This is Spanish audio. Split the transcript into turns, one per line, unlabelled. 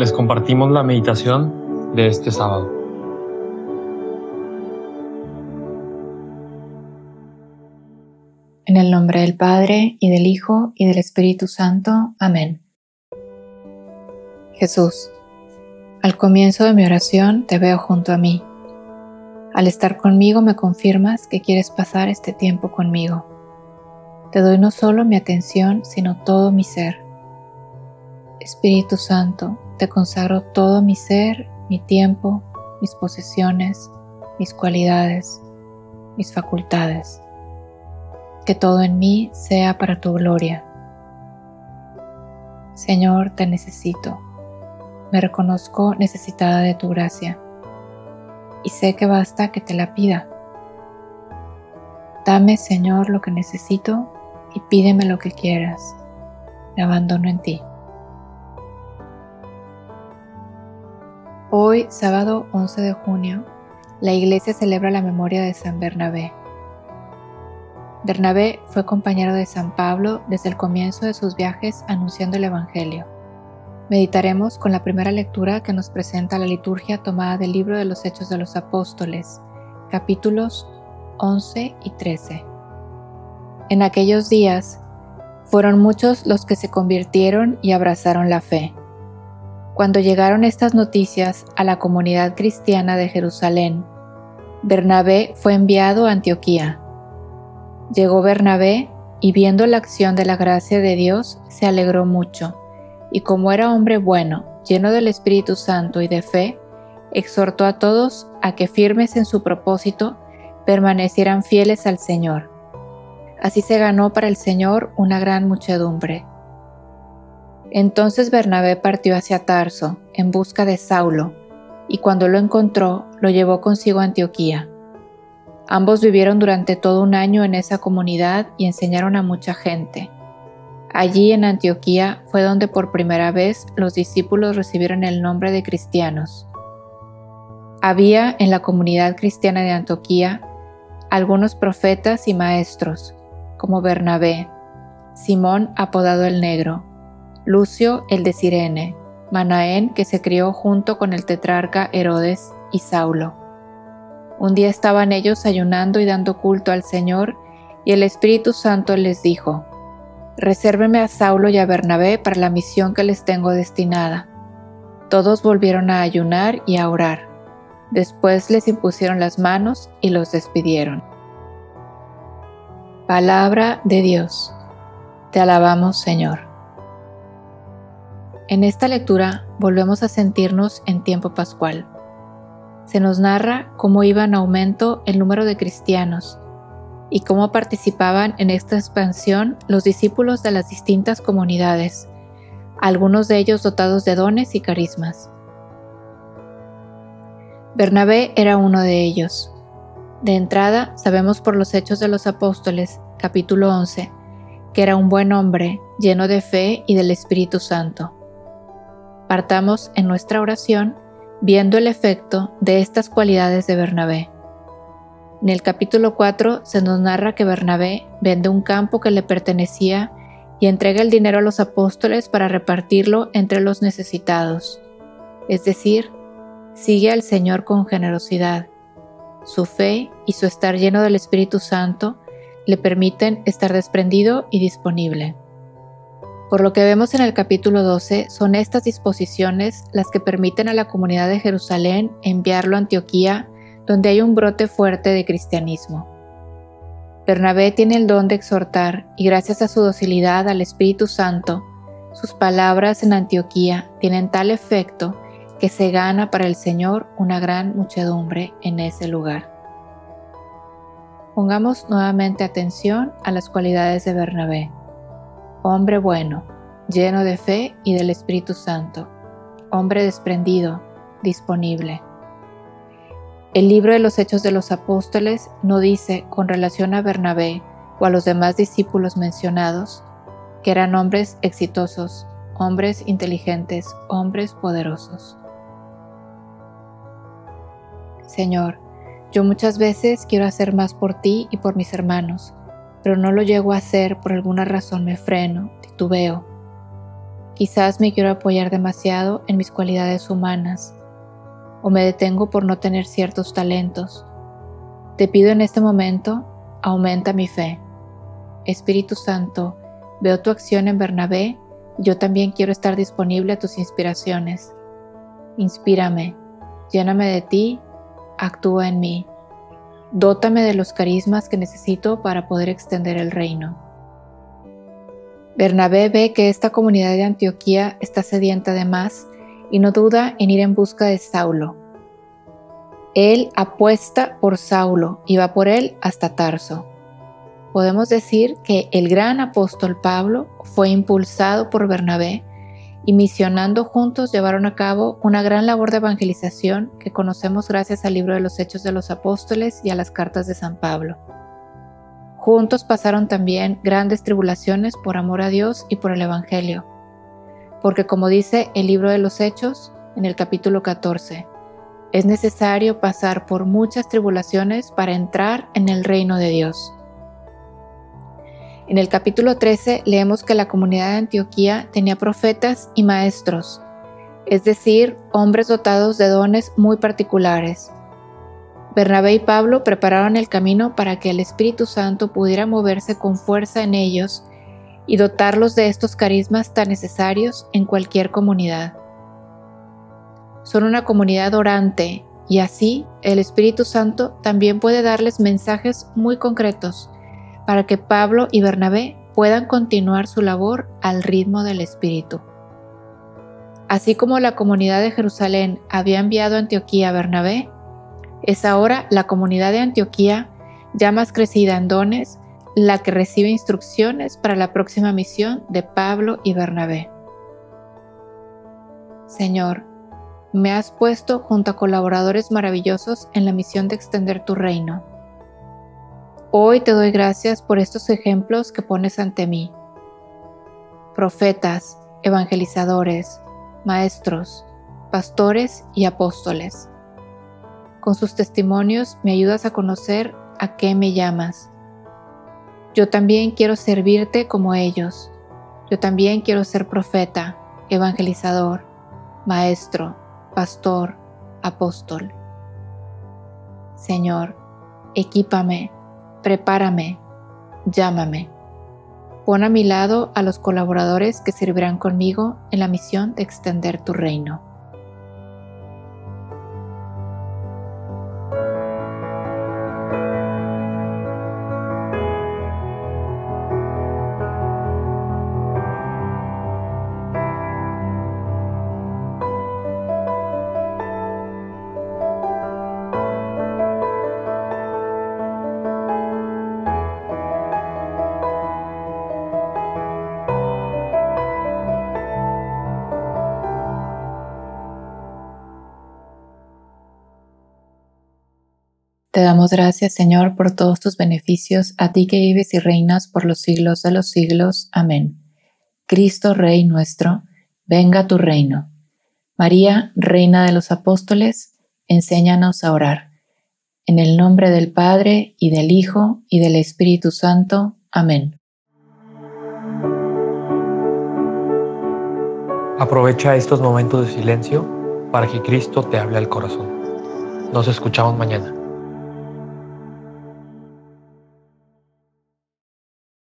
les compartimos la meditación de este sábado.
En el nombre del Padre, y del Hijo, y del Espíritu Santo. Amén. Jesús, al comienzo de mi oración te veo junto a mí. Al estar conmigo me confirmas que quieres pasar este tiempo conmigo. Te doy no solo mi atención, sino todo mi ser. Espíritu Santo, te consagro todo mi ser, mi tiempo, mis posesiones, mis cualidades, mis facultades. Que todo en mí sea para tu gloria. Señor, te necesito. Me reconozco necesitada de tu gracia y sé que basta que te la pida. Dame, Señor, lo que necesito y pídeme lo que quieras. Me abandono en ti. Hoy, sábado 11 de junio, la iglesia celebra la memoria de San Bernabé. Bernabé fue compañero de San Pablo desde el comienzo de sus viajes anunciando el Evangelio. Meditaremos con la primera lectura que nos presenta la liturgia tomada del libro de los Hechos de los Apóstoles, capítulos 11 y 13. En aquellos días fueron muchos los que se convirtieron y abrazaron la fe. Cuando llegaron estas noticias a la comunidad cristiana de Jerusalén, Bernabé fue enviado a Antioquía. Llegó Bernabé y viendo la acción de la gracia de Dios, se alegró mucho, y como era hombre bueno, lleno del Espíritu Santo y de fe, exhortó a todos a que firmes en su propósito permanecieran fieles al Señor. Así se ganó para el Señor una gran muchedumbre. Entonces Bernabé partió hacia Tarso en busca de Saulo, y cuando lo encontró, lo llevó consigo a Antioquía. Ambos vivieron durante todo un año en esa comunidad y enseñaron a mucha gente. Allí en Antioquía fue donde por primera vez los discípulos recibieron el nombre de cristianos. Había en la comunidad cristiana de Antioquía algunos profetas y maestros, como Bernabé, Simón apodado el Negro, Lucio el de Sirene, Manaén que se crió junto con el tetrarca Herodes y Saulo. Un día estaban ellos ayunando y dando culto al Señor y el Espíritu Santo les dijo, Resérveme a Saulo y a Bernabé para la misión que les tengo destinada. Todos volvieron a ayunar y a orar. Después les impusieron las manos y los despidieron. Palabra de Dios. Te alabamos, Señor. En esta lectura volvemos a sentirnos en tiempo pascual. Se nos narra cómo iba en aumento el número de cristianos y cómo participaban en esta expansión los discípulos de las distintas comunidades, algunos de ellos dotados de dones y carismas. Bernabé era uno de ellos. De entrada, sabemos por los Hechos de los Apóstoles, capítulo 11, que era un buen hombre, lleno de fe y del Espíritu Santo. Partamos en nuestra oración viendo el efecto de estas cualidades de Bernabé. En el capítulo 4 se nos narra que Bernabé vende un campo que le pertenecía y entrega el dinero a los apóstoles para repartirlo entre los necesitados. Es decir, sigue al Señor con generosidad. Su fe y su estar lleno del Espíritu Santo le permiten estar desprendido y disponible. Por lo que vemos en el capítulo 12, son estas disposiciones las que permiten a la comunidad de Jerusalén enviarlo a Antioquía, donde hay un brote fuerte de cristianismo. Bernabé tiene el don de exhortar y gracias a su docilidad al Espíritu Santo, sus palabras en Antioquía tienen tal efecto que se gana para el Señor una gran muchedumbre en ese lugar. Pongamos nuevamente atención a las cualidades de Bernabé hombre bueno, lleno de fe y del Espíritu Santo, hombre desprendido, disponible. El libro de los Hechos de los Apóstoles no dice con relación a Bernabé o a los demás discípulos mencionados que eran hombres exitosos, hombres inteligentes, hombres poderosos. Señor, yo muchas veces quiero hacer más por ti y por mis hermanos, pero no lo llego a hacer por alguna razón me freno, titubeo. Quizás me quiero apoyar demasiado en mis cualidades humanas o me detengo por no tener ciertos talentos. Te pido en este momento, aumenta mi fe. Espíritu Santo, veo tu acción en Bernabé y yo también quiero estar disponible a tus inspiraciones. Inspírame, lléname de ti, actúa en mí. Dótame de los carismas que necesito para poder extender el reino. Bernabé ve que esta comunidad de Antioquía está sedienta de más y no duda en ir en busca de Saulo. Él apuesta por Saulo y va por él hasta Tarso. Podemos decir que el gran apóstol Pablo fue impulsado por Bernabé y misionando juntos llevaron a cabo una gran labor de evangelización que conocemos gracias al libro de los Hechos de los Apóstoles y a las cartas de San Pablo. Juntos pasaron también grandes tribulaciones por amor a Dios y por el Evangelio. Porque como dice el libro de los Hechos en el capítulo 14, es necesario pasar por muchas tribulaciones para entrar en el reino de Dios. En el capítulo 13 leemos que la comunidad de Antioquía tenía profetas y maestros, es decir, hombres dotados de dones muy particulares Bernabé y Pablo prepararon el camino para que el Espíritu Santo pudiera moverse con fuerza en ellos y dotarlos de estos carismas tan necesarios en cualquier comunidad. Son una comunidad orante y así el Espíritu Santo también puede darles mensajes muy concretos para que Pablo y Bernabé puedan continuar su labor al ritmo del Espíritu. Así como la comunidad de Jerusalén había enviado a Antioquía a Bernabé, es ahora la comunidad de Antioquía, ya más crecida en dones, la que recibe instrucciones para la próxima misión de Pablo y Bernabé. Señor, me has puesto junto a colaboradores maravillosos en la misión de extender tu reino. Hoy te doy gracias por estos ejemplos que pones ante mí. Profetas, evangelizadores, maestros, pastores y apóstoles con sus testimonios me ayudas a conocer a qué me llamas. Yo también quiero servirte como ellos. Yo también quiero ser profeta, evangelizador, maestro, pastor, apóstol. Señor, equípame, prepárame, llámame. Pon a mi lado a los colaboradores que servirán conmigo en la misión de extender tu reino. Te damos gracias, Señor, por todos tus beneficios, a ti que vives y reinas por los siglos de los siglos. Amén. Cristo, Rey nuestro, venga tu reino. María, Reina de los Apóstoles, enséñanos a orar. En el nombre del Padre, y del Hijo, y del Espíritu Santo. Amén.
Aprovecha estos momentos de silencio para que Cristo te hable al corazón. Nos escuchamos mañana.